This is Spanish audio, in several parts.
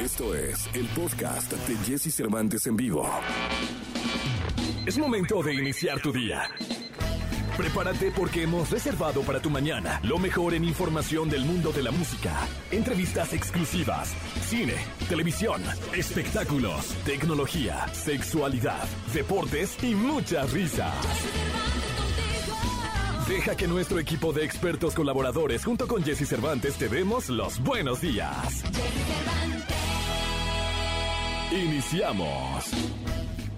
Esto es el podcast de Jesse Cervantes en vivo. Es momento de iniciar tu día. Prepárate porque hemos reservado para tu mañana lo mejor en información del mundo de la música, entrevistas exclusivas, cine, televisión, espectáculos, tecnología, sexualidad, deportes y mucha risa. Deja que nuestro equipo de expertos colaboradores junto con Jesse Cervantes te demos los buenos días. Iniciamos.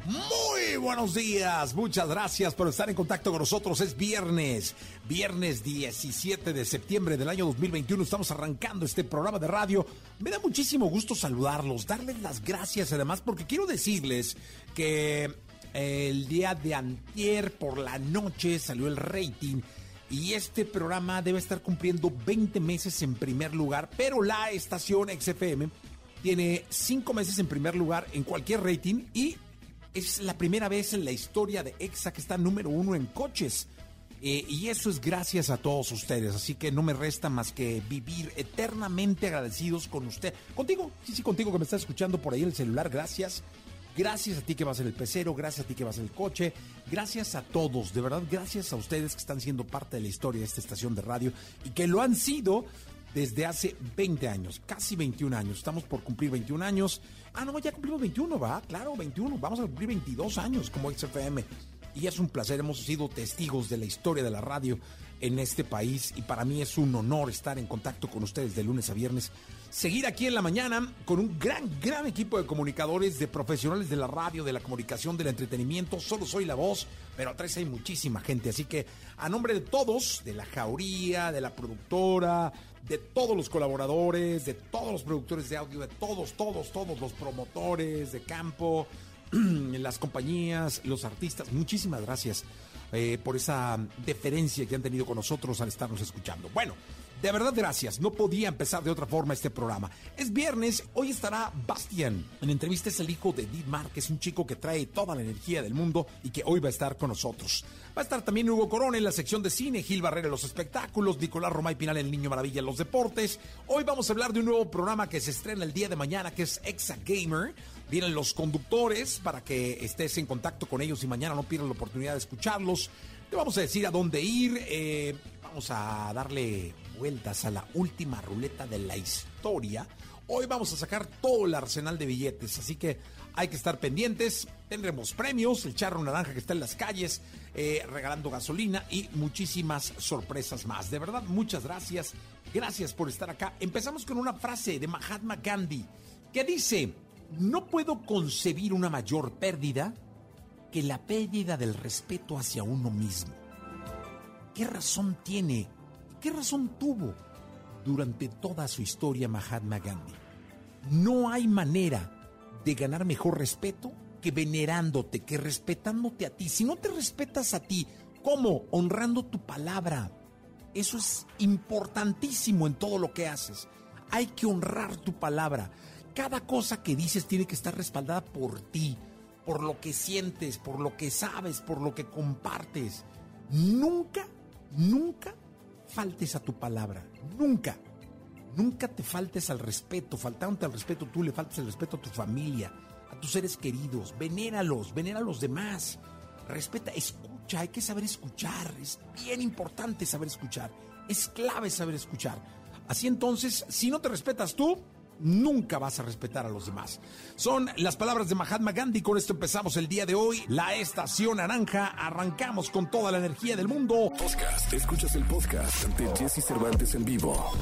Muy buenos días, muchas gracias por estar en contacto con nosotros. Es viernes, viernes 17 de septiembre del año 2021. Estamos arrancando este programa de radio. Me da muchísimo gusto saludarlos, darles las gracias además porque quiero decirles que el día de antier por la noche salió el rating y este programa debe estar cumpliendo 20 meses en primer lugar, pero la estación XFM tiene 5 meses en primer lugar en cualquier rating y es la primera vez en la historia de EXA que está número uno en coches. Eh, y eso es gracias a todos ustedes, así que no me resta más que vivir eternamente agradecidos con usted. Contigo, sí, sí, contigo que me estás escuchando por ahí el celular, gracias. Gracias a ti que vas en el pecero, gracias a ti que vas en el coche, gracias a todos, de verdad, gracias a ustedes que están siendo parte de la historia de esta estación de radio y que lo han sido desde hace 20 años, casi 21 años. Estamos por cumplir 21 años. Ah, no, ya cumplimos 21, va, claro, 21. Vamos a cumplir 22 años como XFM. Y es un placer, hemos sido testigos de la historia de la radio en este país y para mí es un honor estar en contacto con ustedes de lunes a viernes. Seguir aquí en la mañana con un gran, gran equipo de comunicadores, de profesionales de la radio, de la comunicación, del entretenimiento. Solo soy la voz, pero atrás hay muchísima gente. Así que a nombre de todos, de la jauría, de la productora, de todos los colaboradores, de todos los productores de audio, de todos, todos, todos los promotores de campo, las compañías, los artistas, muchísimas gracias eh, por esa deferencia que han tenido con nosotros al estarnos escuchando. Bueno, de verdad gracias, no podía empezar de otra forma este programa. Es viernes, hoy estará Bastian. En entrevista es el hijo de Dietmar, que es un chico que trae toda la energía del mundo y que hoy va a estar con nosotros. Va a estar también Hugo Corona en la sección de cine, Gil Barrera en los espectáculos, Nicolás Romay Pinal el Niño Maravilla en los deportes. Hoy vamos a hablar de un nuevo programa que se estrena el día de mañana, que es Exa Gamer. Vienen los conductores para que estés en contacto con ellos y mañana no pierdas la oportunidad de escucharlos. Te vamos a decir a dónde ir. Eh, vamos a darle vueltas a la última ruleta de la historia. Hoy vamos a sacar todo el arsenal de billetes, así que hay que estar pendientes. Tendremos premios, el charro naranja que está en las calles, eh, regalando gasolina y muchísimas sorpresas más. De verdad, muchas gracias. Gracias por estar acá. Empezamos con una frase de Mahatma Gandhi que dice, no puedo concebir una mayor pérdida que la pérdida del respeto hacia uno mismo. ¿Qué razón tiene, qué razón tuvo durante toda su historia Mahatma Gandhi? No hay manera de ganar mejor respeto que venerándote, que respetándote a ti. Si no te respetas a ti, ¿cómo? Honrando tu palabra. Eso es importantísimo en todo lo que haces. Hay que honrar tu palabra. Cada cosa que dices tiene que estar respaldada por ti, por lo que sientes, por lo que sabes, por lo que compartes. Nunca, nunca faltes a tu palabra. Nunca. Nunca te faltes al respeto. Faltándote al respeto, tú le faltes el respeto a tu familia, a tus seres queridos. Venéralos, venera a los demás. Respeta, escucha, hay que saber escuchar. Es bien importante saber escuchar. Es clave saber escuchar. Así entonces, si no te respetas tú, nunca vas a respetar a los demás. Son las palabras de Mahatma Gandhi. Con esto empezamos el día de hoy. La estación naranja. Arrancamos con toda la energía del mundo. Podcast. Escuchas el podcast de Jesse Cervantes en vivo.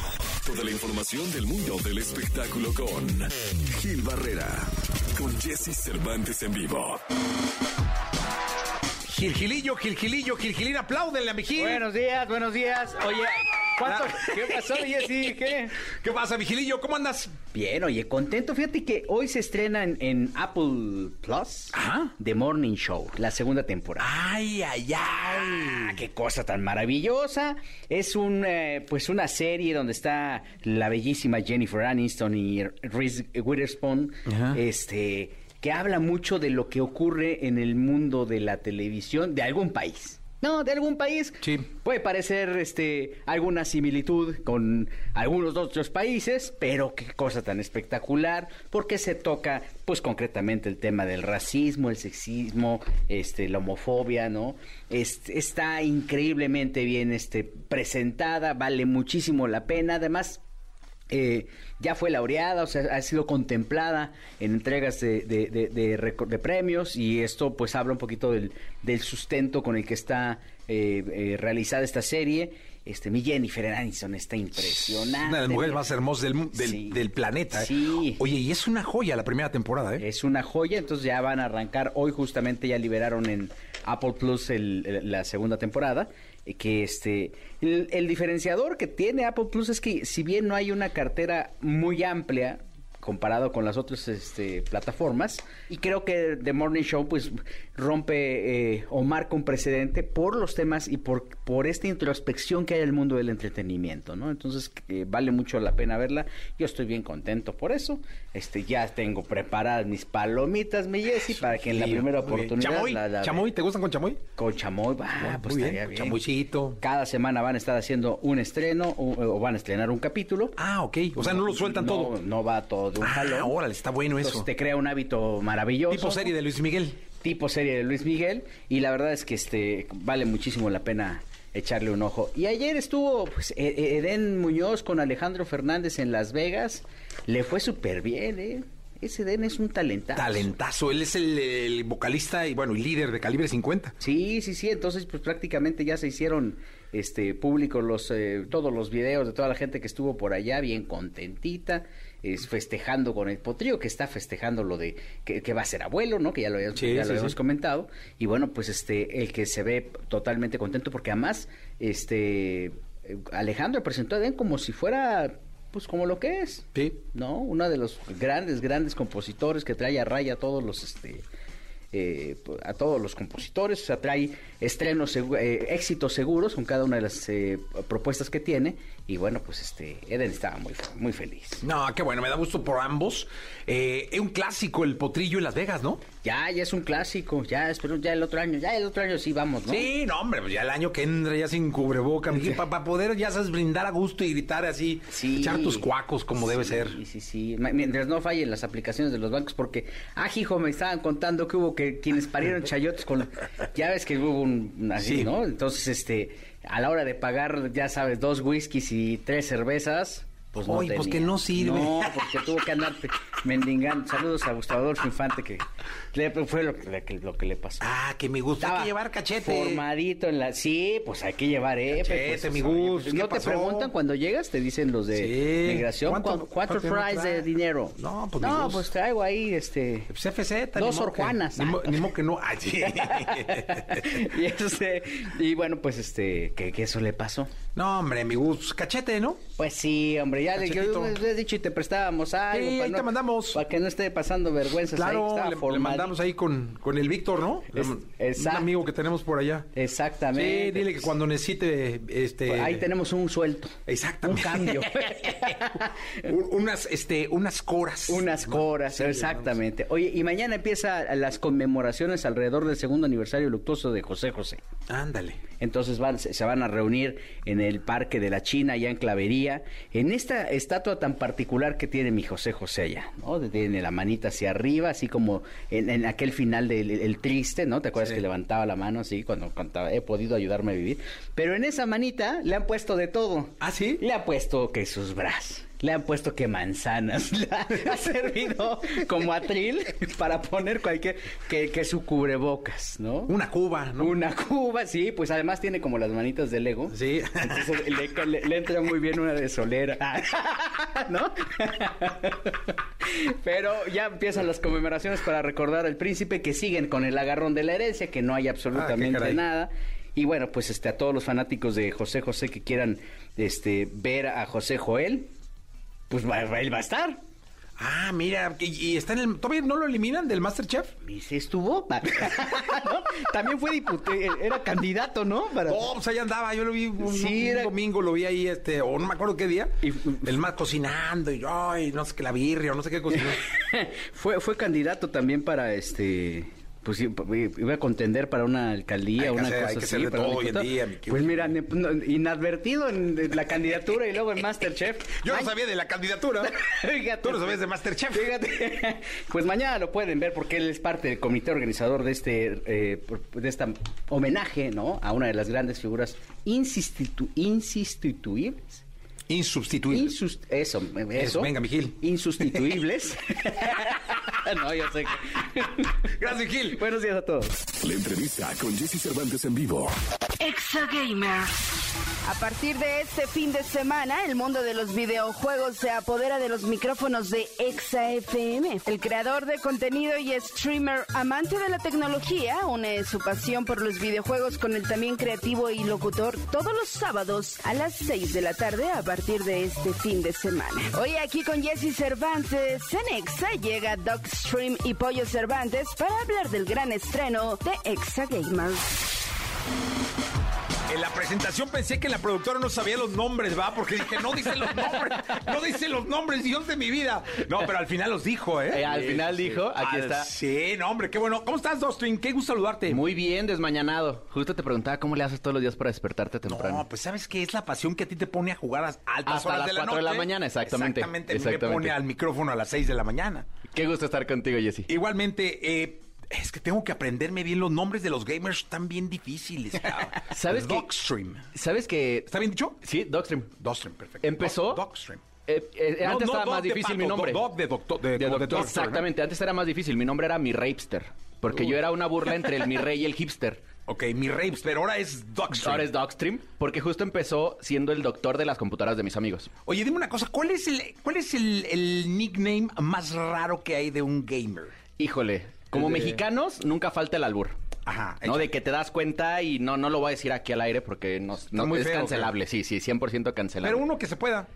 Toda la información del mundo del espectáculo con Gil Barrera. Con Jesse Cervantes en vivo. Gilgilillo, Gilgilillo, Gilgilín, apláudenle a mi Gil. Buenos días, buenos días. Oye, ¿cuánto? ¿Qué pasó, Jessy? ¿Qué? ¿Qué pasa, Vigilillo? ¿Cómo andas? Bien, oye, contento. Fíjate que hoy se estrena en, en Apple Plus Ajá. The Morning Show, la segunda temporada. Ay, ay, Ah, ay. qué cosa tan maravillosa. Es un, eh, pues una serie donde está la bellísima Jennifer Aniston y Reese Witherspoon. Ajá. Este, que habla mucho de lo que ocurre en el mundo de la televisión de algún país. No, de algún país. Sí. Puede parecer este alguna similitud con algunos otros países, pero qué cosa tan espectacular, porque se toca pues concretamente el tema del racismo, el sexismo, este la homofobia, ¿no? está increíblemente bien este presentada, vale muchísimo la pena, además eh, ya fue laureada, o sea, ha sido contemplada en entregas de, de, premios y esto pues habla un poquito del, del sustento con el que está eh, eh, realizada esta serie. Este, mi Jennifer Aniston está impresionante. Una de las mujeres más hermosas del, del, planeta. Sí. Oye, y es una joya la primera temporada, ¿eh? Es una joya, entonces ya van a arrancar. Hoy justamente ya liberaron en Apple Plus la segunda temporada que este el, diferenciador que tiene Apple Plus es que si bien no hay una cartera muy amplia comparado con las otras este, plataformas. Y creo que The Morning Show pues rompe eh, o marca un precedente por los temas y por, por esta introspección que hay en el mundo del entretenimiento, ¿no? Entonces eh, vale mucho la pena verla. Yo estoy bien contento por eso. Este ya tengo preparadas mis palomitas, mi Jessy, para que en la primera oportunidad... ¿Chamoy? ¿Chamoy? ¿Te gustan con chamoy? Con chamoy, va, pues estaría bien. Chamoycito. Cada semana van a estar haciendo un estreno o, van a estrenar un capítulo. Ah, ok. O sea, no lo sueltan todo. No va todo ah, órale, está bueno eso. te crea un hábito maravilloso. Tipo serie de Luis Miguel. Tipo serie de Luis Miguel. Y la verdad es que este vale muchísimo la pena echarle un ojo. Y ayer estuvo pues, e-, e-, Eden Muñoz con Alejandro Fernández en Las Vegas. Le fue súper bien, ¿eh? Ese Eden es un talentazo. Talentazo. Él es el, vocalista y, bueno, y líder de Calibre 50. Sí, sí, sí. Entonces, pues prácticamente ya se hicieron este públicos los, eh, todos los videos de toda la gente que estuvo por allá, bien contentita es festejando con el potrillo, que está festejando lo de que, va a ser abuelo, ¿no? Que ya lo, habíamos, comentado. Y bueno, pues este, el que se ve totalmente contento, porque además, este, Alejandro presentó a Den como si fuera pues como lo que es. Sí. ¿No? Uno de los grandes, grandes compositores que trae a raya a todos los este eh, a todos los compositores, o sea, trae estrenos, eh, éxitos seguros con cada una de las eh, propuestas que tiene y bueno, pues este, Eden estaba muy, muy feliz. No, qué bueno, me da gusto por ambos. Eh, es un clásico el potrillo en Las Vegas, ¿no? Ya, ya es un clásico, ya espero ya el otro año, ya el otro año sí vamos, ¿no? Sí, no, hombre, pues ya el año que entra ya sin cubreboca, para poder ya sabes brindar a gusto y gritar así, echar tus cuacos como debe ser. Sí, sí, sí, mientras no fallen las aplicaciones de los bancos, porque, ah, hijo, me estaban contando que hubo que quienes parieron chayotes con, ya ves que hubo un, así, ¿no? Entonces, este a la hora de pagar, ya sabes, dos whiskies y tres cervezas, pues no pues que no sirve. No, porque tuvo que andar mendigando. Saludos a Gustavo Adolfo Infante, que fue lo que, lo que le pasó. Ah, que mi gusto. Hay que llevar cachete. Formadito en la... Sí, pues hay que llevar, ¿eh? Cachete, pues, mi gusto. no te preguntan cuando llegas, te dicen los de migración. cuatro fries de dinero. No, pues No, pues traigo ahí, este... Pues FZ. Dos orjuanas. Ni, modo que no. Ay, sí. y, este, y bueno, pues este, que, que eso le pasó. No, hombre, mi gusto. Cachete, ¿no? Pues sí, hombre, ya le, yo he dicho y te prestábamos algo. Sí, ahí te mandamos. Para que no esté pasando vergüenzas. Claro, ahí, le, mandamos ahí con, con el Víctor, ¿no? un amigo que tenemos por allá. Exactamente. Sí, dile que cuando necesite, este... Pues ahí tenemos un suelto. Exactamente. Un cambio. unas, este, unas coras. Unas coras, exactamente. Oye, y mañana empieza las conmemoraciones alrededor del segundo aniversario luctuoso de José José. Ándale. Entonces van, se van a reunir en el Parque de la China, allá en Clavería, en esta estatua tan particular que tiene mi José José allá, ¿no? Tiene la manita hacia arriba, así como en, aquel final del el triste, ¿no? ¿Te acuerdas que levantaba la mano así cuando contaba, he podido ayudarme a vivir? Pero en esa manita le han puesto de todo. ¿Ah, sí? Le ha puesto que sus brazos le han puesto que manzanas, ha, servido como atril para poner cualquier, que, que, su cubrebocas, ¿no? Una cuba, ¿no? Una cuba, sí, pues además tiene como las manitas de Lego. Sí. Entonces le, entra muy bien una de solera, ¿no? Pero ya empiezan las conmemoraciones para recordar al príncipe que siguen con el agarrón de la herencia, que no hay absolutamente ah, nada. Y bueno, pues este a todos los fanáticos de José José que quieran este ver a José Joel, pues él va a estar. Ah, mira, y, está en el. ¿Todavía no lo eliminan del Masterchef? ¿Y se estuvo? También fue diputado, era candidato, ¿no? Para... Oh, pues ahí andaba, yo lo vi un, domingo, lo vi ahí, este, o no me acuerdo qué día. Y, el más cocinando, y ay, no sé qué, la birria, o no sé qué cocinó. fue, fue candidato también para este pues iba a contender para una alcaldía, una cosa así. Pues mira, inadvertido en la candidatura y luego en Masterchef. Yo no sabía de la candidatura. Fíjate, Tú no sabías de Masterchef. Fíjate. Pues mañana lo pueden ver porque él es parte del comité organizador de este eh, de esta homenaje, ¿no? A una de las grandes figuras insistitu insustituibles. Insubstituibles. eso, eso. Venga, Miguel. Insustituibles. no, yo sé Gracias, Gil. Buenos días a todos. La entrevista con Jesse Cervantes en vivo. Exagamer. A partir de este fin de semana, el mundo de los videojuegos se apodera de los micrófonos de Exa FM. El creador de contenido y streamer amante de la tecnología une su pasión por los videojuegos con el también creativo y locutor todos los sábados a las 6 de la tarde a partir de este fin de semana. Hoy aquí con Jesse Cervantes en Exa llega Stream y Pollo Cervantes para hablar del gran estreno de Exa Gamers. En la presentación pensé que la productora no sabía los nombres, ¿va? Porque dije, no dice los nombres, no dice los nombres, Dios de mi vida. No, pero al final los dijo, ¿eh? eh al final dijo, aquí está. Sí, no, hombre, qué bueno. ¿Cómo estás, Dostrin? Qué gusto saludarte. Muy bien, desmañanado. Justo te preguntaba cómo le haces todos los días para despertarte temprano. No, pues sabes que es la pasión que a ti te pone a jugar a altas Hasta horas las de la 4 de la mañana, exactamente. Exactamente, me pone al micrófono a las 6 de la mañana. Qué gusto estar contigo, Jesse. Igualmente, eh, es que tengo que aprenderme bien los nombres de los gamers, están bien difíciles. ¿Sabes que Dogstream. ¿Sabes que ¿Está bien dicho? Sí, Dogstream. Dogstream, perfecto. Empezó Dogstream. Eh, eh, antes estaba más difícil mi nombre. Dog de doctor. De, Exactamente, antes era más difícil. Mi nombre era mi rapster. Porque yo era una burla entre el mi rey y el hipster. Ok, mi rapster, ahora es Dogstream. Ahora es Dogstream, porque justo empezó siendo el doctor de las computadoras de mis amigos. Oye, dime una cosa, ¿cuál es el, cuál es el, el nickname más raro que hay de un gamer? Híjole, como mexicanos, nunca falta el albur. Ajá. ¿No? De que te das cuenta y no, no lo voy a decir aquí al aire porque no, es cancelable. Sí, sí, 100% cancelable. Pero uno que se pueda.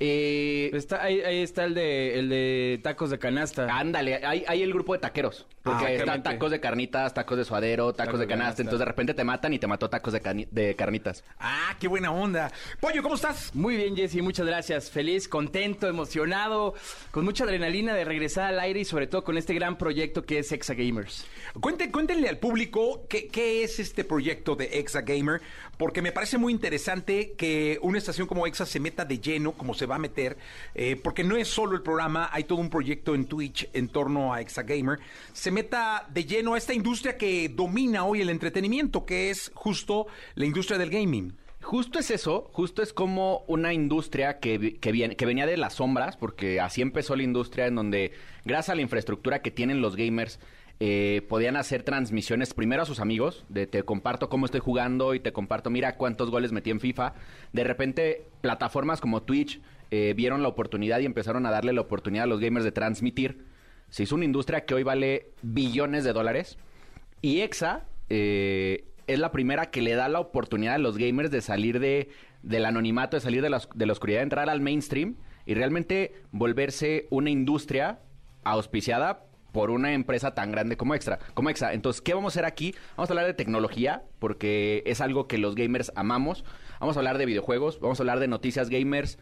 Eh, está, ahí, está el de, el de tacos de canasta. Ándale, hay, hay el grupo de taqueros. Porque ah, están tacos de carnitas, tacos de suadero, tacos, de, canasta. Entonces de repente te matan y te mató tacos de, de carnitas. Ah, qué buena onda. Pollo, ¿cómo estás? Muy bien, Jesse, muchas gracias. Feliz, contento, emocionado, con mucha adrenalina de regresar al aire y sobre todo con este gran proyecto que es Exa Gamers. cuéntenle al público qué, qué es este proyecto de Exa Gamer, porque me parece muy interesante que una estación como Exa se meta de lleno, como se va a meter, eh, porque no es solo el programa, hay todo un proyecto en Twitch en torno a Exagamer, se meta de lleno a esta industria que domina hoy el entretenimiento, que es justo la industria del gaming. Justo es eso, justo es como una industria que, que, que venía de las sombras, porque así empezó la industria en donde, gracias a la infraestructura que tienen los gamers, eh, podían hacer transmisiones primero a sus amigos, de te comparto cómo estoy jugando y te comparto, mira cuántos goles metí en FIFA. De repente, plataformas como Twitch eh, vieron la oportunidad y empezaron a darle la oportunidad a los gamers de transmitir. Se hizo una industria que hoy vale billones de dólares. Y EXA eh, es la primera que le da la oportunidad a los gamers de salir de, del anonimato, de salir de la, de la oscuridad, de entrar al mainstream y realmente volverse una industria auspiciada por una empresa tan grande como Extra, como Exa. Entonces, ¿qué vamos a hacer aquí? Vamos a hablar de tecnología, porque es algo que los gamers amamos. Vamos a hablar de videojuegos, vamos a hablar de noticias gamers,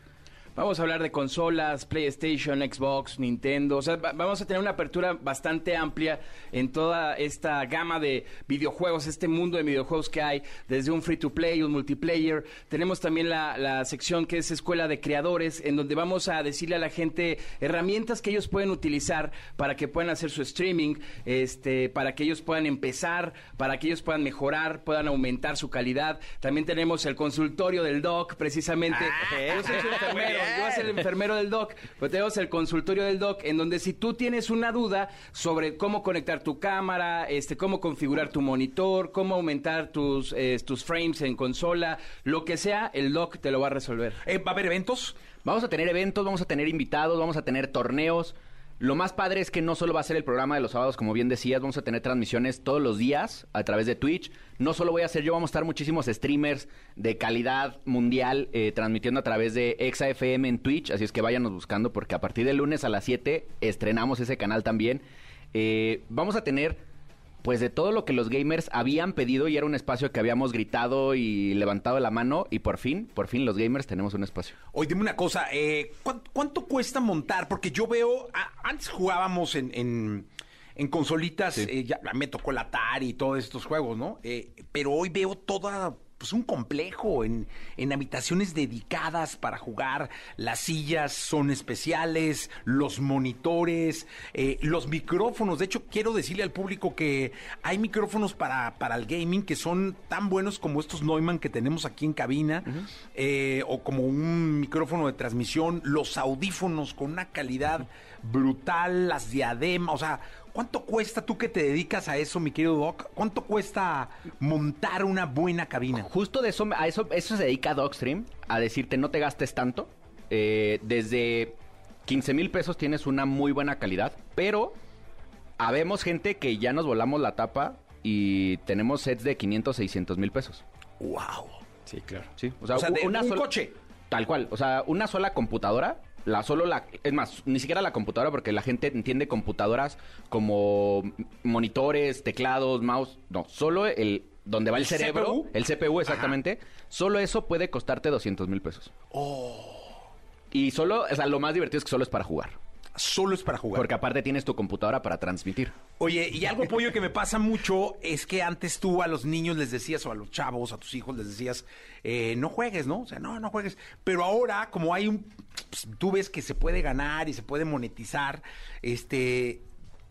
Vamos a hablar de consolas, PlayStation, Xbox, Nintendo. O sea, vamos a tener una apertura bastante amplia en toda esta gama de videojuegos, este mundo de videojuegos que hay, desde un free to play, un multiplayer. Tenemos también la, sección que es Escuela de Creadores, en donde vamos a decirle a la gente herramientas que ellos pueden utilizar para que puedan hacer su streaming, este, para que ellos puedan empezar, para que ellos puedan mejorar, puedan aumentar su calidad. También tenemos el consultorio del doc, precisamente. Ah, yo voy a ser el enfermero del doc, pero tenemos el consultorio del doc, en donde si tú tienes una duda sobre cómo conectar tu cámara, este, cómo configurar tu monitor, cómo aumentar tus, eh, tus frames en consola, lo que sea, el doc te lo va a resolver. Eh, ¿Va a haber eventos? Vamos a tener eventos, vamos a tener invitados, vamos a tener torneos. Lo más padre es que no solo va a ser el programa de los sábados, como bien decías, vamos a tener transmisiones todos los días a través de Twitch. No solo voy a ser yo, vamos a estar muchísimos streamers de calidad mundial eh, transmitiendo a través de ExaFM en Twitch, así es que váyanos buscando porque a partir del lunes a las 7 estrenamos ese canal también. Eh, vamos a tener pues de todo lo que los gamers habían pedido y era un espacio que habíamos gritado y levantado la mano y por fin, por fin los gamers tenemos un espacio. Oye, dime una cosa, eh, ¿cuánto, cuesta montar? Porque yo veo, antes jugábamos en, en consolitas, eh, ya me tocó el Atari y todos estos juegos, ¿no? Eh, pero hoy veo toda pues un complejo en, en, habitaciones dedicadas para jugar. Las sillas son especiales, los monitores, eh, los micrófonos. De hecho, quiero decirle al público que hay micrófonos para, para el gaming que son tan buenos como estos Neumann que tenemos aquí en cabina, eh, o como un micrófono de transmisión, los audífonos con una calidad brutal, las diademas, o sea, ¿cuánto cuesta tú que te dedicas a eso, mi querido Doc? ¿Cuánto cuesta montar una buena cabina? Justo de eso, a eso, eso se dedica DocStream, a decirte no te gastes tanto. Eh, desde 15 mil pesos tienes una muy buena calidad, pero habemos gente que ya nos volamos la tapa y tenemos sets de 500, 600 mil pesos. ¡Wow! Sí, claro. Sí, o sea, de una un coche. Tal cual, o sea, una sola computadora la solo la es más ni siquiera la computadora porque la gente entiende computadoras como monitores teclados mouse no solo el donde va el, cerebro el CPU exactamente solo eso puede costarte 200 mil pesos. Oh. Y solo o sea lo más divertido es que solo es para jugar solo es para jugar. Porque aparte tienes tu computadora para transmitir. Oye, y algo, Pollo, que me pasa mucho es que antes tú a los niños les decías, o a los chavos, a tus hijos les decías, eh, no juegues, ¿no? O sea, no, no juegues. Pero ahora, como hay un... Pues, tú ves que se puede ganar y se puede monetizar, este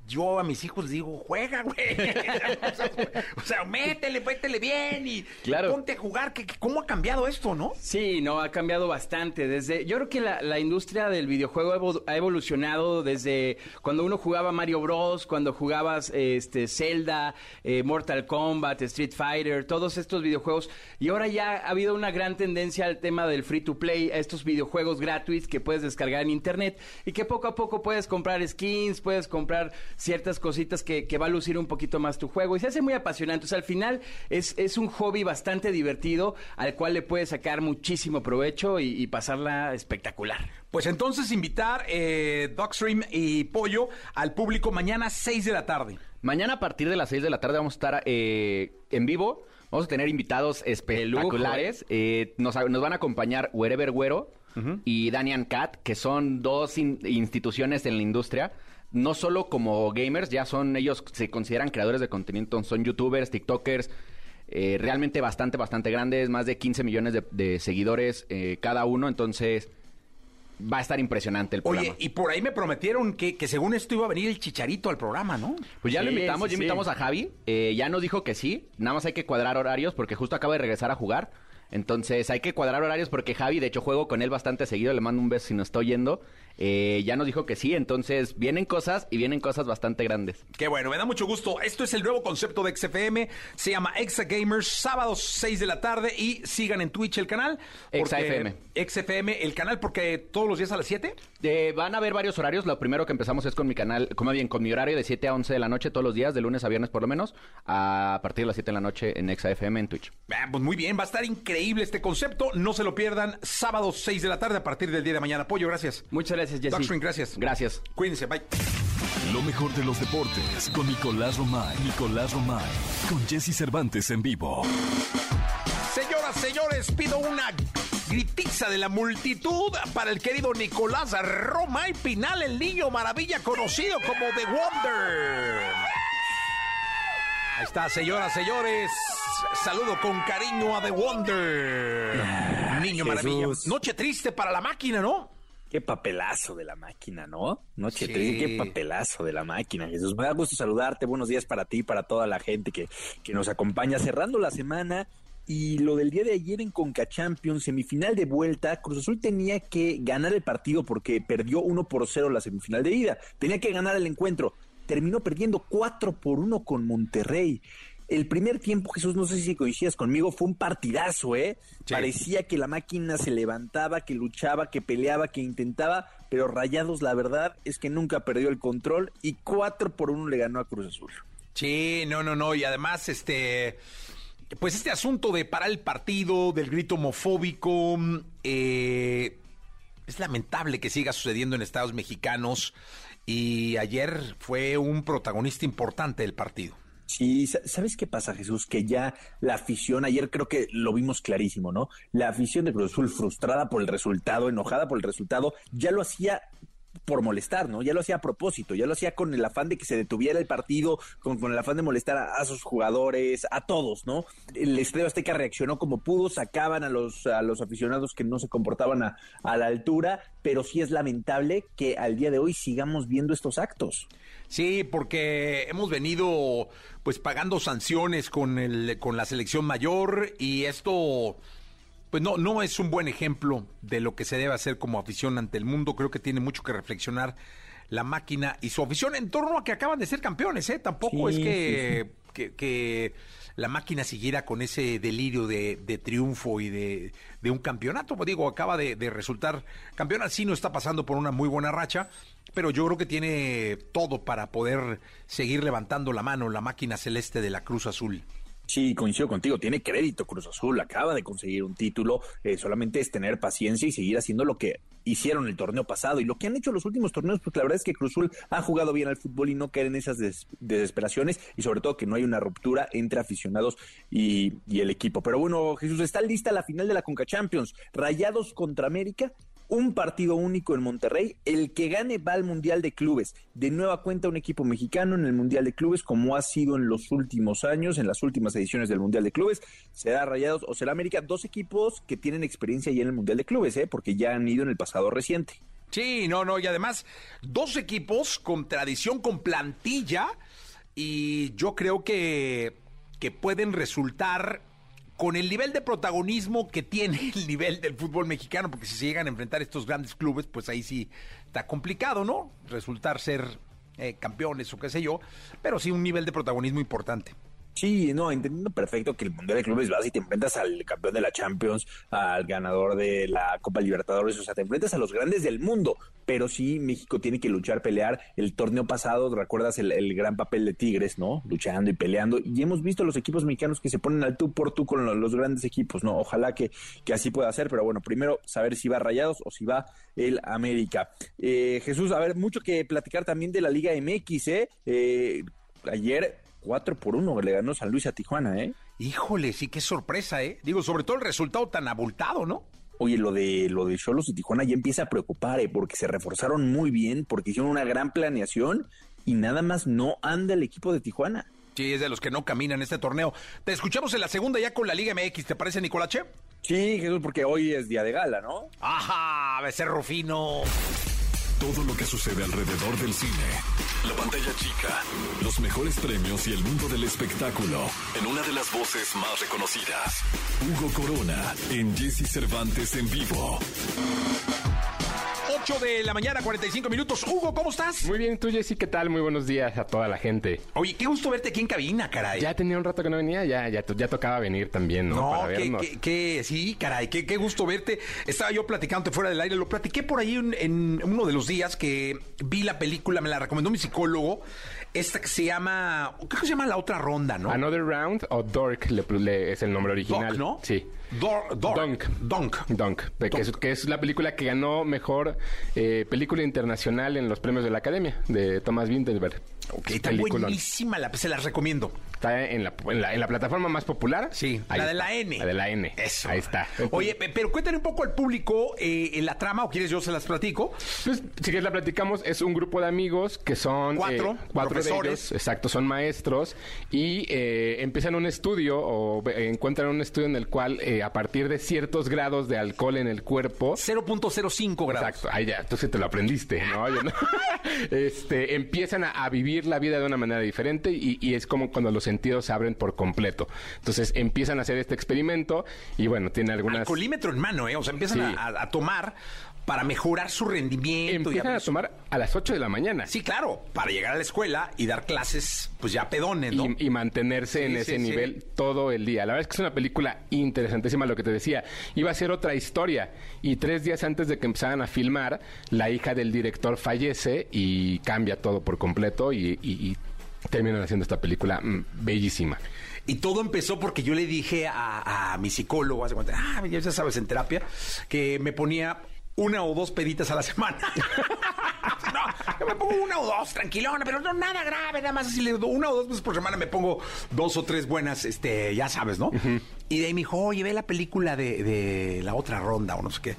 yo a mis hijos les digo, juega, güey. o, sea, métele, métele bien y ponte a jugar. ¿Cómo ha cambiado esto, no? Sí, no, ha cambiado bastante. Desde, yo creo que la, industria del videojuego ha evolucionado desde cuando uno jugaba Mario Bros, cuando jugabas este Zelda, eh, Mortal Kombat, Street Fighter, todos estos videojuegos. Y ahora ya ha habido una gran tendencia al tema del free to play, a estos videojuegos gratuitos que puedes descargar en internet y que poco a poco puedes comprar skins, puedes comprar ciertas cositas que, va a lucir un poquito más tu juego y se hace muy apasionante. O sea, al final es, es un hobby bastante divertido al cual le puedes sacar muchísimo provecho y, pasarla espectacular. Pues entonces invitar eh, Dogstream y Pollo al público mañana 6 de la tarde. Mañana a partir de las 6 de la tarde vamos a estar eh, en vivo. Vamos a tener invitados espectaculares. Eh, nos, van a acompañar Wherever Güero y Danian Cat, que son dos instituciones en la industria no solo como gamers, ya son, ellos se consideran creadores de contenido, son youtubers, tiktokers, eh, realmente bastante, bastante grandes, más de 15 millones de, seguidores eh, cada uno, entonces va a estar impresionante el programa. Oye, y por ahí me prometieron que, según esto iba a venir el chicharito al programa, ¿no? Pues ya lo invitamos, ya invitamos a Javi, eh, ya nos dijo que sí, nada más hay que cuadrar horarios porque justo acaba de regresar a jugar. Entonces hay que cuadrar horarios porque Javi, de hecho, juego con él bastante seguido. Le mando un beso si no estoy yendo. Eh, ya nos dijo que sí, entonces vienen cosas y vienen cosas bastante grandes. Qué bueno, me da mucho gusto. Esto es el nuevo concepto de XFM. Se llama Exa Gamers, sábados 6 de la tarde. Y sigan en Twitch el canal. XFM. XFM, el canal, porque todos los días a las 7. Eh, van a haber varios horarios. Lo primero que empezamos es con mi canal, como bien, con mi horario de 7 a 11 de la noche todos los días, de lunes a viernes por lo menos, a partir de las 7 de la noche en XFM en Twitch. Ah, pues muy bien, va a estar increíble este concepto. No se lo pierdan. Sábados 6 de la tarde a partir del día de mañana. Pollo, gracias. Muchas gracias, Jesse. gracias. Gracias. Cuídense, bye. Lo mejor de los deportes con Nicolás Romay. Nicolás Romay. Con Jesse Cervantes en vivo. Señoras, señores, pido una gritiza de la multitud para el querido Nicolás Romay Pinal, el niño maravilla conocido como The Wonder. Ahí está, señoras, señores. Saludo con cariño a The Wonder. Niño maravilla. Noche triste para la máquina, ¿no? Qué papelazo de la máquina, ¿no? Noche triste, qué papelazo de la máquina, Jesús. Me da gusto saludarte. Buenos días para ti, para toda la gente que, que nos acompaña. Cerrando la semana, y lo del día de ayer en Conca Champions, semifinal de vuelta, Cruz Azul tenía que ganar el partido porque perdió 1 por 0 la semifinal de ida. Tenía que ganar el encuentro. Terminó perdiendo 4 por 1 con Monterrey. El primer tiempo, Jesús, no sé si coincidas conmigo, fue un partidazo, ¿eh? Parecía que la máquina se levantaba, que luchaba, que peleaba, que intentaba, pero Rayados, la verdad es que nunca perdió el control y 4 por 1 le ganó a Cruz Azul. Sí, no, no, no, y además, este pues este asunto de parar el partido, del grito homofóbico, eh, es lamentable que siga sucediendo en estados mexicanos y ayer fue un protagonista importante del partido. Sí, ¿sabes qué pasa, Jesús? Que ya la afición, ayer creo que lo vimos clarísimo, ¿no? La afición de Cruz Azul frustrada por el resultado, enojada por el resultado, ya lo hacía por molestar, ¿no? Ya lo hacía a propósito, ya lo hacía con el afán de que se detuviera el partido, con, con el afán de molestar a, sus jugadores, a todos, ¿no? El Estadio Azteca reaccionó como pudo, sacaban a los, a los aficionados que no se comportaban a, a la altura, pero sí es lamentable que al día de hoy sigamos viendo estos actos. Sí, porque hemos venido pues pagando sanciones con el con la selección mayor y esto pues no no es un buen ejemplo de lo que se debe hacer como afición ante el mundo, creo que tiene mucho que reflexionar la máquina y su afición en torno a que acaban de ser campeones, ¿eh? Tampoco sí, es que, sí, sí. que, que la máquina siguiera con ese delirio de, de triunfo y de, de, un campeonato. Pues digo, acaba de, de, resultar campeón. Así no está pasando por una muy buena racha, pero yo creo que tiene todo para poder seguir levantando la mano la máquina celeste de la Cruz Azul. Sí, coincido contigo, tiene crédito Cruz Azul, acaba de conseguir un título, eh, solamente es tener paciencia y seguir haciendo lo que hicieron el torneo pasado. Y lo que han hecho los últimos torneos, pues la verdad es que Cruz Azul ha jugado bien al fútbol y no caer en esas des desesperaciones y sobre todo que no hay una ruptura entre aficionados y, y el equipo. Pero bueno, Jesús, está lista la final de la Conca Champions, Rayados contra América un partido único en Monterrey. El que gane va al Mundial de Clubes. De nueva cuenta un equipo mexicano en el Mundial de Clubes, como ha sido en los últimos años, en las últimas ediciones del Mundial de Clubes. Será Rayados o será América. Dos equipos que tienen experiencia ya en el Mundial de Clubes, ¿eh? porque ya han ido en el pasado reciente. Sí, no, no, y además dos equipos con tradición, con plantilla, y yo creo que, que pueden resultar con el nivel de protagonismo que tiene el nivel del fútbol mexicano, porque si se llegan a enfrentar estos grandes clubes, pues ahí sí está complicado, ¿no? Resultar ser eh, campeones o qué sé yo, pero sí un nivel de protagonismo importante. Sí, no, entendiendo perfecto que el Mundial de Clubes vas y te enfrentas al campeón de la Champions, al ganador de la Copa Libertadores, o sea, te enfrentas a los grandes del mundo, pero sí México tiene que luchar, pelear. El torneo pasado, recuerdas el, el gran papel de Tigres, ¿no? Luchando y peleando, y hemos visto los equipos mexicanos que se ponen al tú por tú con los, los grandes equipos, ¿no? Ojalá que, que, así pueda ser, pero bueno, primero saber si va Rayados o si va el América. Eh, Jesús, a ver, mucho que platicar también de la Liga MX, ¿eh? eh ayer 4 por 1 le ganó San Luis a Tijuana, ¿eh? Híjole, sí, qué sorpresa, ¿eh? Digo, sobre todo el resultado tan abultado, ¿no? Oye, lo de lo de Cholos y Tijuana ya empieza a preocupar, ¿eh? Porque se reforzaron muy bien, porque hicieron una gran planeación y nada más no anda el equipo de Tijuana. Sí, es de los que no caminan este torneo. Te escuchamos en la segunda ya con la Liga MX, ¿te parece, Nicolache? Sí, Jesús, porque hoy es día de gala, ¿no? Ajá, becerro fino. Todo lo que sucede alrededor del cine, la pantalla chica, los mejores premios y el mundo del espectáculo en una de las voces más reconocidas. Hugo Corona en Jesse Cervantes en vivo. 8 de la mañana, 45 minutos. Hugo, ¿cómo estás? Muy bien, tú, Jessy, ¿qué tal? Muy buenos días a toda la gente. Oye, qué gusto verte aquí en cabina, caray. Ya tenía un rato que no venía, ya, ya, ya tocaba venir también, ¿no? No, Para vernos. Que, que, sí, caray, qué, qué gusto verte. Estaba yo platicando fuera del aire, lo platiqué por ahí en, en uno de los días que vi la película, me la recomendó mi psicólogo esta que se llama, creo que se llama La Otra Ronda, ¿no? Another Round o Dork le, le, es el nombre original. Doc, ¿no? Sí. Dor, Dork. Dunk. Dunk. Dunk. Que, es, que es la película que ganó mejor eh, película internacional en los premios de la Academia, de Thomas Vinterberg. Ok, está buenísima, la, se las recomiendo. Está en la, en la, en la plataforma más popular. Sí, la está. de la N. La de la N. Eso. Ahí está. Oye, pero cuéntale un poco al público eh, la trama, o quieres yo se las platico. Pues, si quieres la platicamos, es un grupo de amigos que son... Cuatro, eh, cuatro profesores. Ellos, exacto, son maestros y eh, empiezan un estudio o encuentran un estudio en el cual a partir de ciertos grados de alcohol en el cuerpo... 0.05 grados. Exacto, ahí ya, tú sí te lo aprendiste, ¿no? Yo, ¿no? este, empiezan a, a, vivir la vida de una manera diferente y, y, es como cuando los sentidos se abren por completo. Entonces empiezan a hacer este experimento y bueno, tiene algunas... Alcoholímetro en mano, ¿eh? O sea, empiezan sí. a, a, tomar para mejorar su rendimiento. Empiezan a, a tomar a las 8 de la mañana. Sí, claro, para llegar a la escuela y dar clases, pues ya pedones, ¿no? Y, y mantenerse sí, en ese sí, nivel todo el día. La verdad es que es una película interesantísima, lo que te decía. Iba a ser otra historia y tres días antes de que empezaran a filmar, la hija del director fallece y cambia todo por completo y, y, y terminan haciendo esta película mmm, bellísima. Y todo empezó porque yo le dije a, a mi psicólogo, hace cuenta, ah, ya sabes, en terapia, que me ponía una o dos peditas a la semana. no, yo me pongo una o dos, tranquilona, pero no nada grave, nada más así le doy una o dos veces por semana me pongo dos o tres buenas, este, ya sabes, ¿no? Uh -huh. Y de ahí me dijo, oye, ve la película de, de, la otra ronda o no sé qué.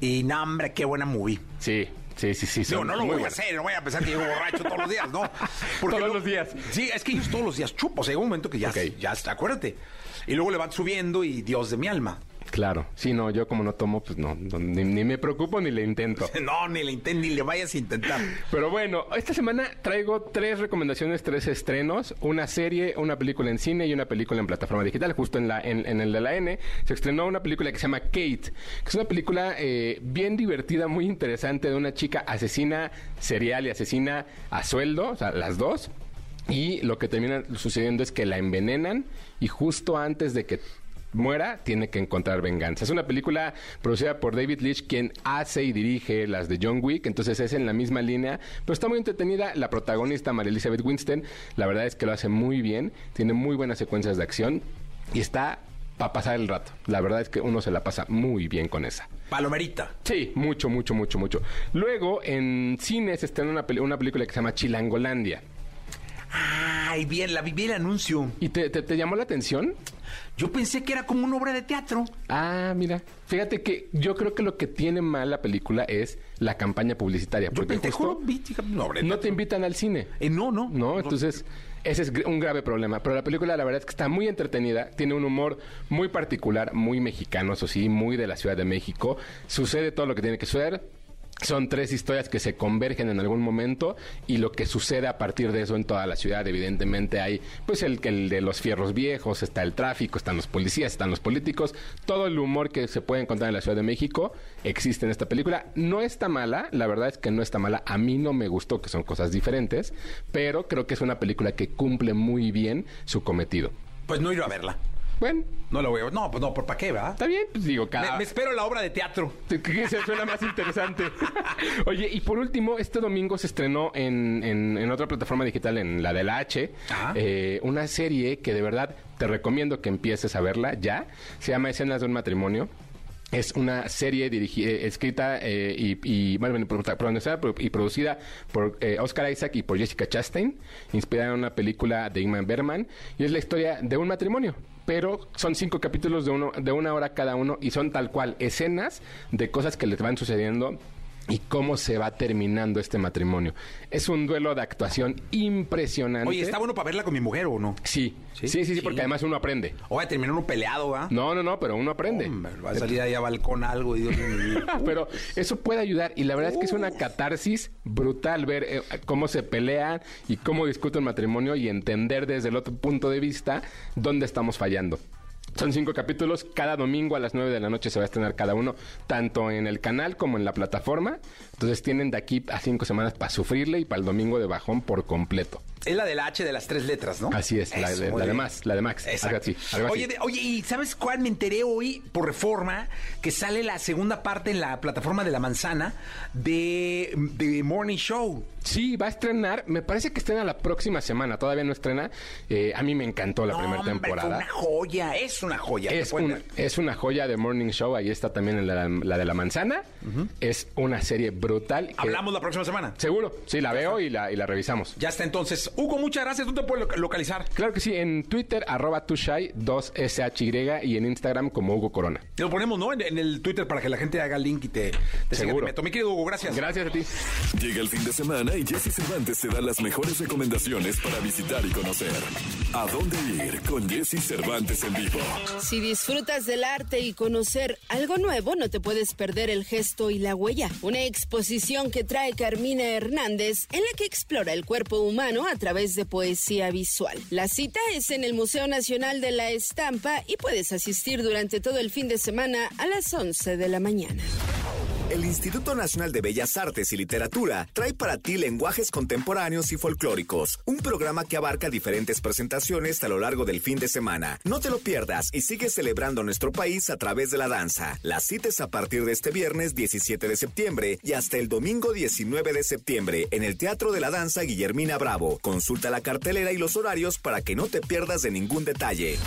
Y no, hombre, qué buena movie. Sí. Sí, sí, sí. Digo, no lo voy a hacer, no voy a pensar que llego borracho todos los días, ¿no? Todos los días. Sí, es que yo todos los días chupo. O sea, llega un momento que ya, ya está, acuérdate. Y luego le van subiendo y Dios de mi alma. Claro. Sí, no, yo como no tomo, pues no, no, ni, ni me preocupo ni le intento. No, ni le intentes, ni le vayas a intentar. Pero bueno, esta semana traigo tres recomendaciones, tres estrenos, una serie, una película en cine y una película en plataforma digital. Justo en, la, en, en el de la N se estrenó una película que se llama Kate, que es una película eh, bien divertida, muy interesante de una chica asesina serial y asesina a sueldo, o sea, las dos. Y lo que termina sucediendo es que la envenenan y justo antes de que muera, tiene que encontrar venganza. Es una película producida por David Leitch, quien hace y dirige las de John Wick, entonces es en la misma línea, pero está muy entretenida. La protagonista, María Elizabeth Winston, la verdad es que lo hace muy bien, tiene muy buenas secuencias de acción y está para pasar el rato. La verdad es que uno se la pasa muy bien con esa. Palomerita. Sí, mucho, mucho, mucho, mucho. Luego, en cine se estrena una, una película que se llama Chilangolandia. Ay, bien, la vi vi el anuncio. ¿Y te, te- te llamó la atención? Yo pensé que era como una obra de teatro. Ah, mira. Fíjate que yo creo que lo que tiene mal la película es la campaña publicitaria. Yo Porque justo juro, vi, no te invitan al cine. Eh, no, no. No, entonces ese es un grave problema. Pero la película la verdad es que está muy entretenida, tiene un humor muy particular, muy mexicano, eso sí, muy de la Ciudad de México. Sucede todo lo que tiene que suceder. Son tres historias que se convergen en algún momento y lo que sucede a partir de eso en toda la ciudad, evidentemente hay pues el, el de los fierros viejos, está el tráfico, están los policías, están los políticos, todo el humor que se puede encontrar en la Ciudad de México existe en esta película. No está mala, la verdad es que no está mala, a mí no me gustó, que son cosas diferentes, pero creo que es una película que cumple muy bien su cometido. Pues no ir a verla. Bueno, No la voy a. No, pues no, ¿por para qué, va? está bien, pues digo, Me, cada... me espero la obra de teatro. Que se suena más interesante. Oye, y por último, este domingo se estrenó en, en- en otra plataforma digital, en la de la H, Ajá. eh, una serie que de verdad te recomiendo que empieces a verla ya. Se llama Escenas de un matrimonio. Es una serie dirigi- eh, escrita eh, y, y, bueno, protagonizada y producida por eh, Oscar Isaac y por Jessica Chastain, inspirada en una película de Ingmar Bergman, y es la historia de un matrimonio. Pero son cinco capítulos de, uno, de una hora cada uno y son tal cual escenas de cosas que les van sucediendo y cómo se va terminando este matrimonio. Es un duelo de actuación impresionante. Oye, ¿está bueno para verla con mi mujer o no? Sí, ¿Sí? sí, sí, sí, porque además uno aprende. O va a terminar uno peleado, ¿va? No, no, no, pero uno aprende. Hombre, va a salir ahí a balcón algo y Dios mío. Pero eso puede ayudar y la verdad es que es una catarsis brutal ver eh, cómo se pelean y cómo discuten matrimonio y entender desde el otro punto de vista dónde estamos fallando. Son cinco capítulos, cada domingo a las nueve de la noche se va a estrenar cada uno, tanto en el canal como en la plataforma. Entonces tienen de aquí a cinco semanas para sufrirle y para el domingo de bajón por completo. Es la de la H de las tres letras, ¿no? Así es, la, de, la de. Max, la de Max. Exacto. Así. Oye, de- oye, ¿y sabes cuál me enteré hoy por reforma? Que sale la segunda parte en la plataforma de la manzana de, de Morning Show. Sí, va a estrenar, me parece que estrena la próxima semana, todavía no estrena. Eh, a mí me encantó la No, primera hombre, temporada. Fue una joya, es una joya. Es, un- es una joya de Morning Show. Ahí está también la, la de la manzana. Es una serie brutal. que- Hablamos la próxima semana. Seguro. Sí, la veo y la, y la revisamos. Ya está entonces. Hugo, muchas gracias. ¿Dónde te puedes loca- localizar? Claro que sí. En Twitter, arroba tushai, 2SHY y en Instagram como Hugo Corona. Lo ponemos, ¿no? En, en el Twitter para que la gente haga link y te, te siga. Seguro. Te meto. Mi querido Hugo, gracias. Gracias a ti. Llega el fin de semana y Jesse Cervantes te da las mejores recomendaciones para visitar y conocer. ¿A dónde ir con Jesse Cervantes en vivo? Si disfrutas del arte y conocer algo nuevo, no te puedes perder el gesto y la huella. Una exposición que trae Carmina Hernández, en la que explora el cuerpo humano a través de poesía visual. La cita es en el Museo Nacional de la Estampa y puedes asistir durante todo el fin de semana a las 11 de la mañana. El Instituto Nacional de Bellas Artes y Literatura trae para ti lenguajes contemporáneos y folclóricos, un programa que abarca diferentes presentaciones a lo largo del fin de semana. No te lo pierdas y sigue celebrando nuestro país a través de la danza. Las citas a partir de este viernes 17 de septiembre y hasta el domingo 19 de septiembre en el Teatro de la Danza Guillermina Bravo. Consulta la cartelera y los horarios para que no te pierdas de ningún detalle.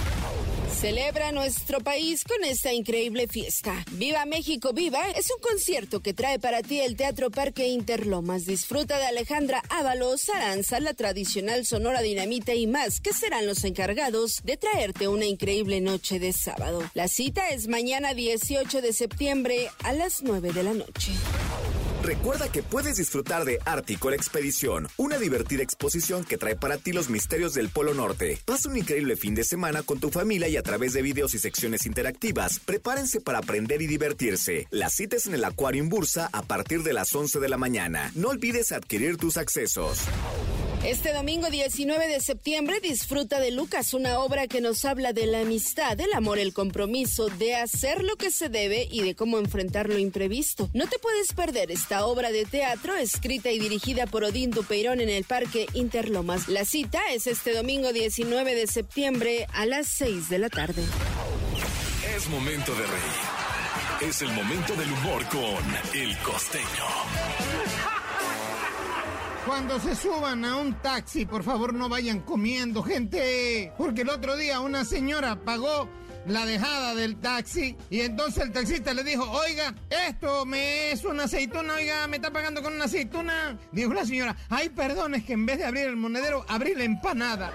Celebra nuestro país con esta increíble fiesta. Viva México Viva es un concierto que trae para ti el Teatro Parque Interlomas. Disfruta de Alejandra Ábalos, Aranza, la tradicional Sonora Dinamita y más, que serán los encargados de traerte una increíble noche de sábado. La cita es mañana 18 de septiembre a las 9 de la noche. Recuerda que puedes disfrutar de Ártico Expedición, una divertida exposición que trae para ti los misterios del Polo Norte. Pasa un increíble fin de semana con tu familia y a través de videos y secciones interactivas, prepárense para aprender y divertirse. Las citas en el Aquarium Bursa a partir de las 11 de la mañana. No olvides adquirir tus accesos. Este domingo 19 de septiembre disfruta de Lucas, una obra que nos habla de la amistad, el amor, el compromiso, de hacer lo que se debe y de cómo enfrentar lo imprevisto. No te puedes perder esta obra de teatro escrita y dirigida por Odín Dupeirón en el Parque Interlomas. La cita es este domingo 19 de septiembre a las 6 de la tarde. Es momento de reír. Es el momento del humor con El Costeño. Cuando se suban a un taxi, por favor no vayan comiendo, gente. Porque el otro día una señora pagó la dejada del taxi y entonces el taxista le dijo, oiga, esto me es una aceituna, oiga, me está pagando con una aceituna. Dijo la señora, ay, perdón, es que en vez de abrir el monedero, abrí la empanada.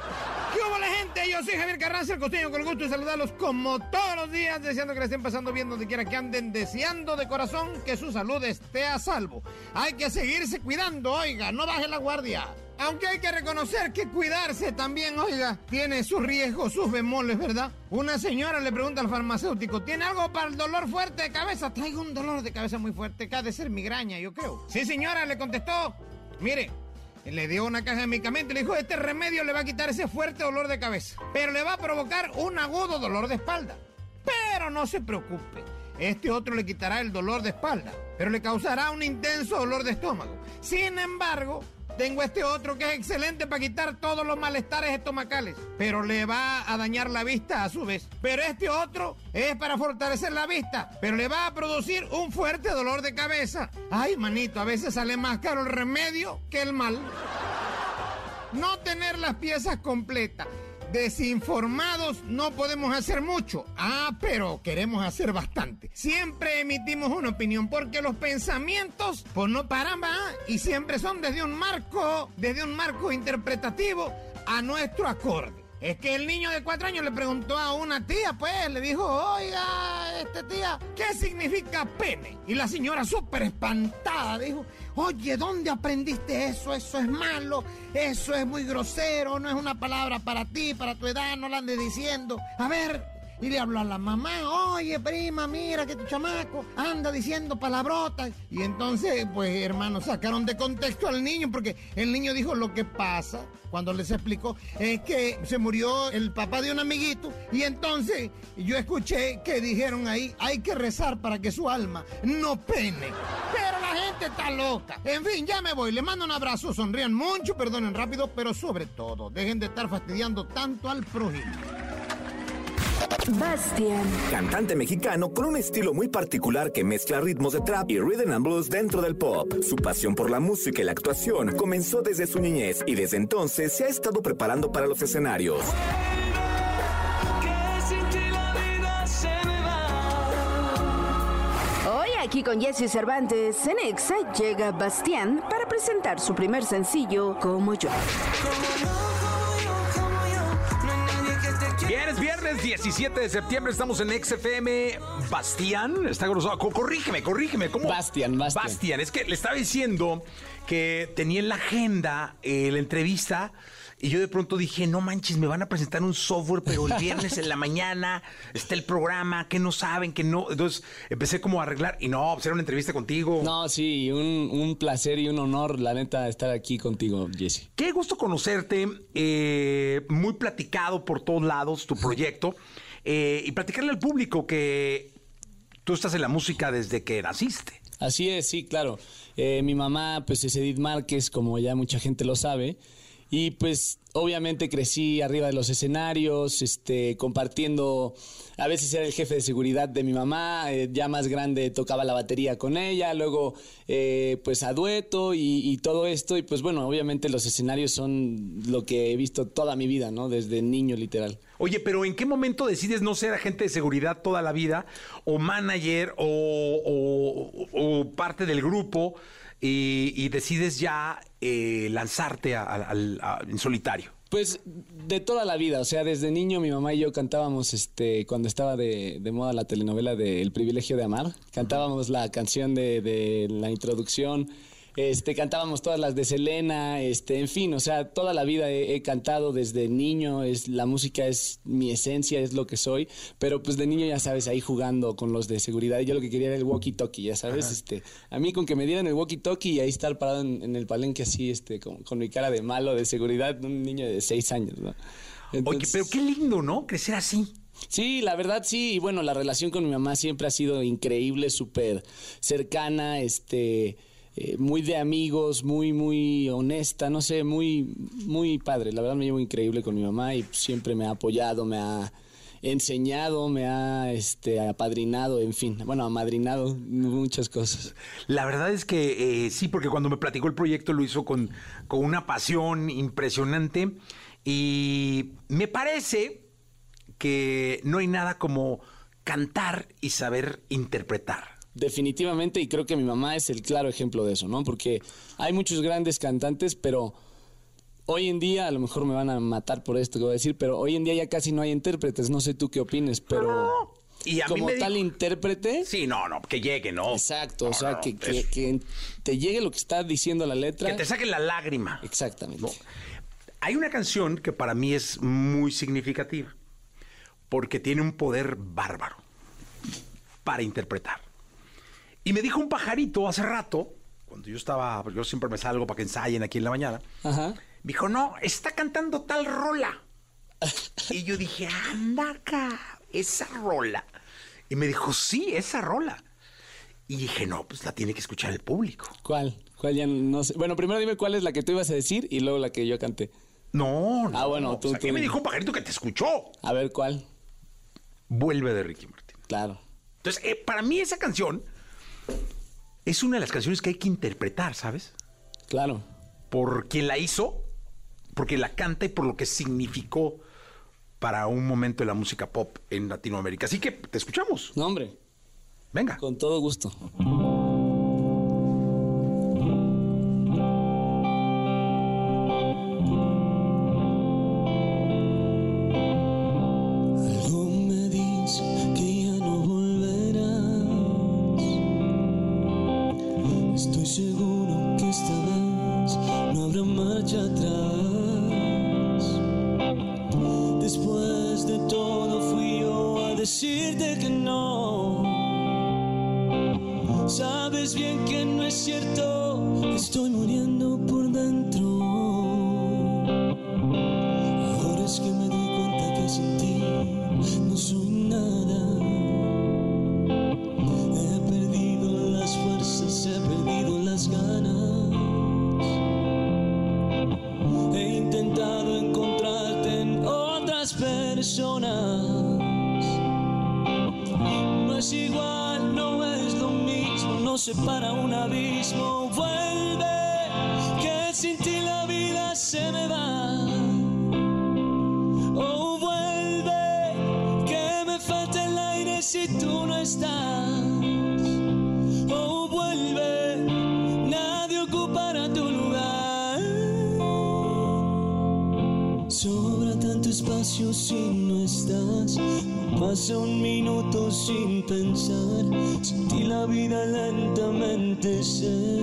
¿Qué hubo la gente? Yo soy Javier Carranza, el costeño, con el gusto de saludarlos como todos los días, deseando que le estén pasando bien donde quiera que anden, deseando de corazón que su salud esté a salvo. Hay que seguirse cuidando, oiga, no baje la guardia. Aunque hay que reconocer que cuidarse también, oiga, tiene sus riesgos, sus bemoles, ¿verdad? Una señora le pregunta al farmacéutico, ¿tiene algo para el dolor fuerte de cabeza? Traigo un dolor de cabeza muy fuerte, que ha de ser migraña, yo creo. Sí, señora, le contestó. Mire, le dio una caja de medicamentos y le dijo, este remedio le va a quitar ese fuerte dolor de cabeza, pero le va a provocar un agudo dolor de espalda. Pero no se preocupe, este otro le quitará el dolor de espalda, pero le causará un intenso dolor de estómago. Sin embargo, tengo este otro que es excelente para quitar todos los malestares estomacales, pero le va a dañar la vista a su vez. Pero este otro es para fortalecer la vista, pero le va a producir un fuerte dolor de cabeza. Ay, manito, a veces sale más caro el remedio que el mal. No tener las piezas completas Desinformados no podemos hacer mucho. Ah, pero queremos hacer bastante. Siempre emitimos una opinión porque los pensamientos pues no paran ¿va? y siempre son desde un marco, desde un marco interpretativo a nuestro acorde. Es que el niño de cuatro años le preguntó a una tía, pues, le dijo, oiga, este tía, ¿qué significa pene? Y la señora súper espantada dijo, oye, ¿dónde aprendiste eso? Eso es malo, eso es muy grosero, no es una palabra para ti, para tu edad, no la andes diciendo. A ver, y le habló a la mamá, oye prima, mira que tu chamaco anda diciendo palabrotas. Y entonces, pues hermanos, sacaron de contexto al niño porque el niño dijo lo que pasa cuando les explicó es que se murió el papá de un amiguito y entonces yo escuché que dijeron ahí, hay que rezar para que su alma no pene. Pero la gente está loca. En fin, ya me voy. Le mando un abrazo, sonrían mucho, perdonen rápido, pero sobre todo, dejen de estar fastidiando tanto al prójimo. Bastian. Cantante mexicano con un estilo muy particular que mezcla ritmos de trap y rhythm and blues dentro del pop. Su pasión por la música y la actuación comenzó desde su niñez y desde entonces se ha estado preparando para los escenarios. Hoy aquí con Jesse Cervantes en Exa llega Bastián para presentar su primer sencillo Como yo. Es viernes 17 de septiembre, estamos en XFM. Bastián, está grosado. Corrígeme, corrígeme. ¿Cómo? Bastián, Bastián. Bastián, es que le estaba diciendo que tenía en la agenda eh, la entrevista y yo de pronto dije, no manches, me van a presentar un software, pero el viernes en la mañana está el programa, que no saben, que no. Entonces empecé como a arreglar y no, pues era una entrevista contigo. No, sí, un, un placer y un honor, la neta, estar aquí contigo, Jesse. Qué gusto conocerte, eh, muy platicado por todos lados tu proyecto eh, y platicarle al público que tú estás en la música desde que naciste. Así es, sí, claro. Eh, mi mamá, pues es Edith Márquez, como ya mucha gente lo sabe. Y pues obviamente crecí arriba de los escenarios, este, compartiendo, a veces era el jefe de seguridad de mi mamá, eh, ya más grande tocaba la batería con ella, luego eh, pues a dueto y, y todo esto. Y pues bueno, obviamente los escenarios son lo que he visto toda mi vida, ¿no? Desde niño literal. Oye, pero ¿en qué momento decides no ser agente de seguridad toda la vida, o manager, o, o- o parte del grupo, y, y decides ya eh, lanzarte en solitario? Pues de toda la vida, o sea, desde niño mi mamá y yo cantábamos, este, cuando estaba de, moda la telenovela de El privilegio de amar, cantábamos la canción de la introducción, este, cantábamos todas las de Selena, este, en fin, o sea, toda la vida he, he cantado desde niño, es, la música es mi esencia, es lo que soy, pero pues de niño ya sabes, ahí jugando con los de seguridad, y yo lo que quería era el walkie-talkie, ya sabes, este, a mí con que me dieran el walkie-talkie y ahí estar parado en, en el palenque así, este, con, con mi cara de malo, de seguridad, un niño de seis años, ¿no? Oye, pero qué lindo, ¿no? Crecer así. Sí, la verdad sí, y bueno, la relación con mi mamá siempre ha sido increíble, súper cercana, este, eh, muy de amigos, muy, muy honesta, no sé, muy, muy padre. La verdad me llevo increíble con mi mamá y siempre me ha apoyado, me ha enseñado, me ha, este, apadrinado, en fin, bueno, amadrinado muchas cosas. La verdad es que eh, sí, porque cuando me platicó el proyecto lo hizo con, con una pasión impresionante y me parece que no hay nada como cantar y saber interpretar. Definitivamente, y creo que mi mamá es el claro ejemplo de eso, ¿no? Porque hay muchos grandes cantantes, pero hoy en día, a lo mejor me van a matar por esto que voy a decir, pero hoy en día ya casi no hay intérpretes, no sé tú qué opines, pero Y a mí como me tal dijo- intérprete, Sí, no, no, que llegue, ¿no? exacto, o sea, no, que, es- que- que te llegue lo que está diciendo la letra. Que te saquen la lágrima. Exactamente. No. Hay una canción que para mí es muy significativa porque tiene un poder bárbaro para interpretar. Y me dijo un pajarito hace rato, cuando yo estaba, yo siempre me salgo para que ensayen aquí en la mañana, Ajá. me dijo, no, está cantando tal rola. Y yo dije, anda acá, esa rola. Y me dijo, sí, esa rola. Y dije, no, pues la tiene que escuchar el público. ¿Cuál? ¿Cuál ya no sé? Bueno, primero dime cuál es la que tú ibas a decir y luego la que yo canté. No, no. Ah, bueno, no, tú- pues tú- me dijo un pajarito que te escuchó. A ver, ¿cuál? Vuelve de Ricky Martin. Claro. Entonces, eh, para mí esa canción es una de las canciones que hay que interpretar, ¿sabes? Claro. Por quien la hizo, porque la canta y por lo que significó para un momento de la música pop en Latinoamérica. Así que te escuchamos. No, hombre, Venga. con todo gusto. Si no estás. Pasa un minuto sin pensar. Sin ti la vida lentamente se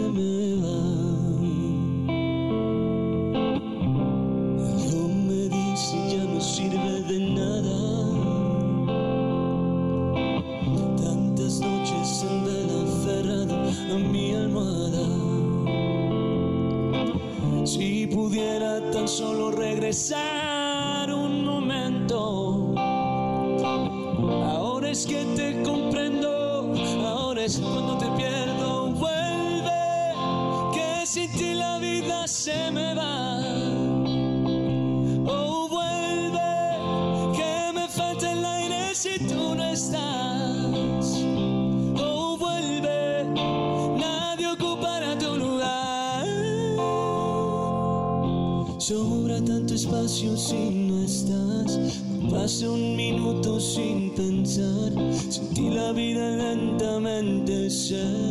sin pensar. Sin ti la vida lentamente se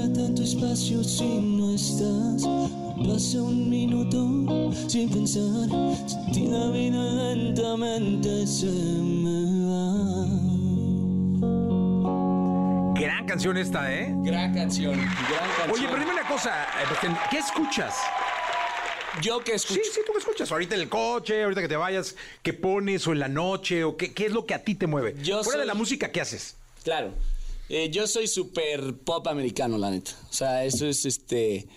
Sobra tanto espacio si no estás. Pasa un minuto sin pensar. Sin ti la vida lentamente se me va. Gran canción esta, ¿eh? Gran canción, gran canción. Oye, pero dime una cosa, eh, ¿qué escuchas? Yo que escucho. Sí, sí, tú qué escuchas. Ahorita en el coche, ahorita que te vayas, ¿qué pones o en la noche? o ¿Qué, qué es lo que a ti te mueve? Yo Fuera de la música, ¿qué haces? Claro. Eh, yo soy súper pop americano, la neta. O sea, eso es este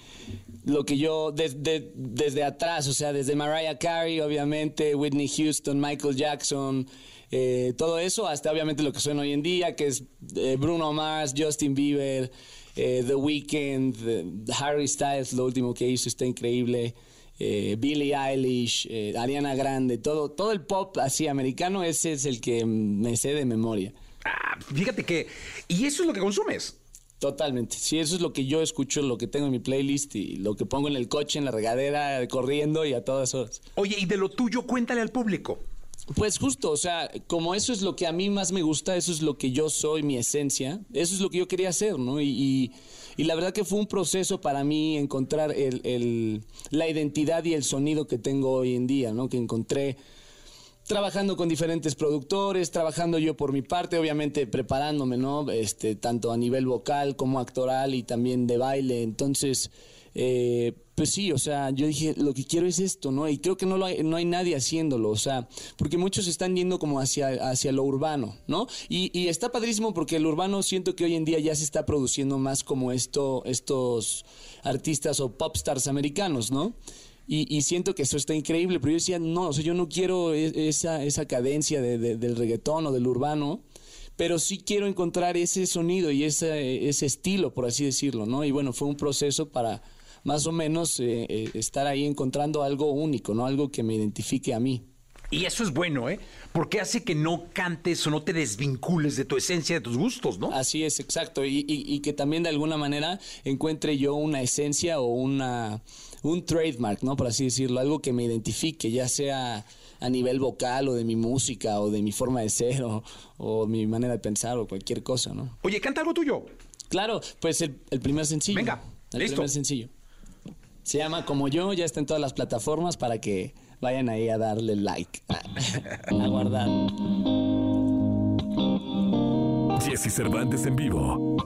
lo que yo des- de- desde atrás, o sea, desde Mariah Carey, obviamente, Whitney Houston, Michael Jackson, eh, todo eso, hasta obviamente lo que suena hoy en día, que es eh, Bruno Mars, Justin Bieber, eh, The Weeknd, eh, Harry Styles, lo último que hizo está increíble. Billie Eilish, Ariana Grande, todo, todo el pop así americano, ese es el que me sé de memoria. Ah, fíjate que... Y eso es lo que consumes. Totalmente. Sí, eso es lo que yo escucho, lo que tengo en mi playlist y lo que pongo en el coche, en la regadera, corriendo y a todas horas. Oye, y de lo tuyo, cuéntale al público. Pues justo, o sea, como eso es lo que a mí más me gusta, eso es lo que yo soy, mi esencia, eso es lo que yo quería hacer, ¿no? Y, y- y la verdad que fue un proceso para mí encontrar el- el- la identidad y el sonido que tengo hoy en día, ¿no? Que encontré trabajando con diferentes productores, trabajando yo por mi parte, obviamente preparándome, ¿no? Este, tanto a nivel vocal como actoral y también de baile. Entonces, eh, pues sí, o sea, yo dije, lo que quiero es esto, ¿no? Y creo que no, lo hay, no hay nadie haciéndolo, o sea, porque muchos están yendo como hacia, hacia lo urbano, ¿no? Y, y está padrísimo porque el urbano siento que hoy en día ya se está produciendo más como esto, estos artistas o pop stars americanos, ¿no? Y, y siento que eso está increíble, pero yo decía, no, o sea, yo no quiero e- esa, esa cadencia de- de- del reggaetón o del urbano, pero sí quiero encontrar ese sonido y ese, ese estilo, por así decirlo, ¿no? Y bueno, fue un proceso para más o menos eh, eh, estar ahí encontrando algo único, ¿no? Algo que me identifique a mí. Y eso es bueno, ¿eh? Porque hace que no cantes o no te desvincules de tu esencia, de tus gustos, ¿no? Así es, exacto. Y, y- y que también de alguna manera encuentre yo una esencia o una un trademark, ¿no? Por así decirlo, algo que me identifique, ya sea a nivel vocal o de mi música o de mi forma de ser o, o mi manera de pensar o cualquier cosa, ¿no? Oye, canta algo tuyo. Claro, pues el, el primer sencillo. Venga, el listo. primer sencillo. Se llama Como Yo, ya está en todas las plataformas para que vayan ahí a darle like, a guardar. Jesse Cervantes en vivo.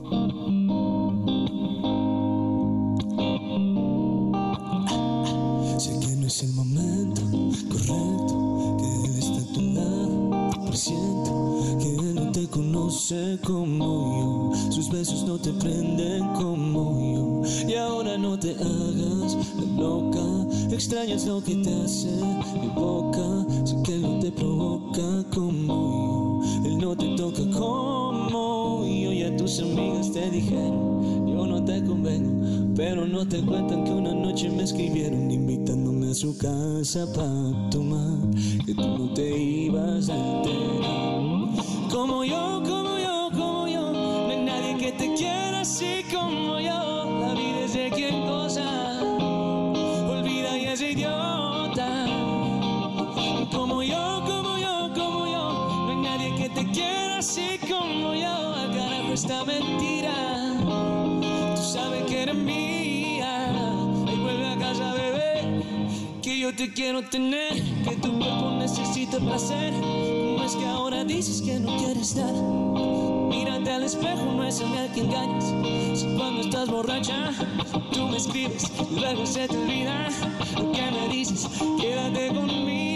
Conoce como yo, sus besos no te prenden como yo, y ahora no te hagas loca, extrañas lo que te hace mi boca, sé que no te provoca como yo, él no te toca como yo, y a tus amigas te dijeron, yo no te convengo, pero no te cuentan que una noche me escribieron invitándome a su casa para tomar, que tú no te ibas a enterar. Como yo, como yo, como yo, no hay nadie que te quiera así como yo. La vida es de quien goza, olvida y es idiota. Como yo, como yo, como yo, no hay nadie que te quiera así como yo. Al carajo esta mentira, tú sabes que eres mía. Ay, vuelve a casa, bebé, que yo te quiero tener, que tu cuerpo necesita placer. ¿Cómo es que ahora dices que no quieres dar? Mírate al espejo, no es a nadie que engañas. Si cuando estás borracha, tú me escribes luego se te olvida lo que me dices. Quédate conmigo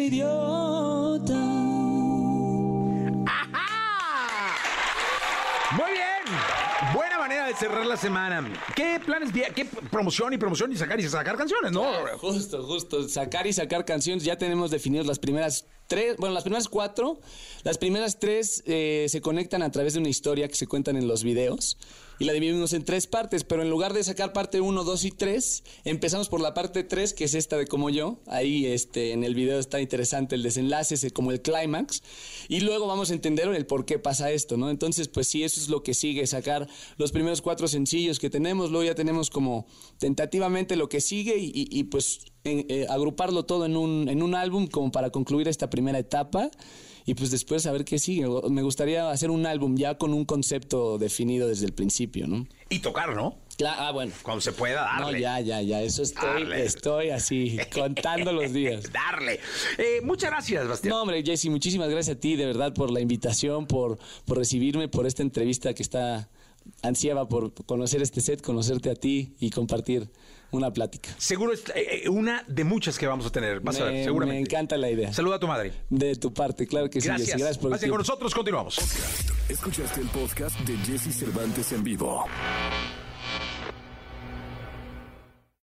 idiota. Muy bien. Buena manera de cerrar la semana. ¿Qué planes, qué promoción y promoción y sacar y sacar canciones, no? Ah, justo, justo. Sacar y sacar canciones. Ya tenemos definidos las primeras bueno, las primeras cuatro. Las primeras tres eh, se conectan a través de una historia que se cuentan en los videos. Y la dividimos en tres partes, pero en lugar de sacar parte 1, 2 y 3, empezamos por la parte 3, que es esta de como yo. Ahí este, en el video está interesante el desenlace, es como el clímax. Y luego vamos a entender el por qué pasa esto, ¿no? Entonces, pues sí, eso es lo que sigue, sacar los primeros cuatro sencillos que tenemos. Luego ya tenemos como tentativamente lo que sigue y, pues en- eh, agruparlo todo en un, en un álbum como para concluir esta primera etapa. Y pues después a ver qué sigue. Me gustaría hacer un álbum ya con un concepto definido desde el principio, ¿no? Y tocar, ¿no? Claro, ah, bueno. Cuando se pueda, No, darle. ya, ya, ya. Eso estoy, Darle. estoy así, contando los días. Darle. Eh, muchas gracias, Bastián. No, hombre, Jesse, muchísimas gracias a ti, de verdad, por la invitación, por, por recibirme, por esta entrevista que está ansiaba por conocer este set, conocerte a ti y compartir una plática. Seguro es eh, eh, una de muchas que vamos a tener. Vas a Me- ver, seguramente. Me encanta la idea. Saluda a tu madre. De tu parte, claro que sí, Gracias. Jesse. Gracias por con nosotros continuamos. Escuchaste el podcast de Jesse Cervantes en vivo.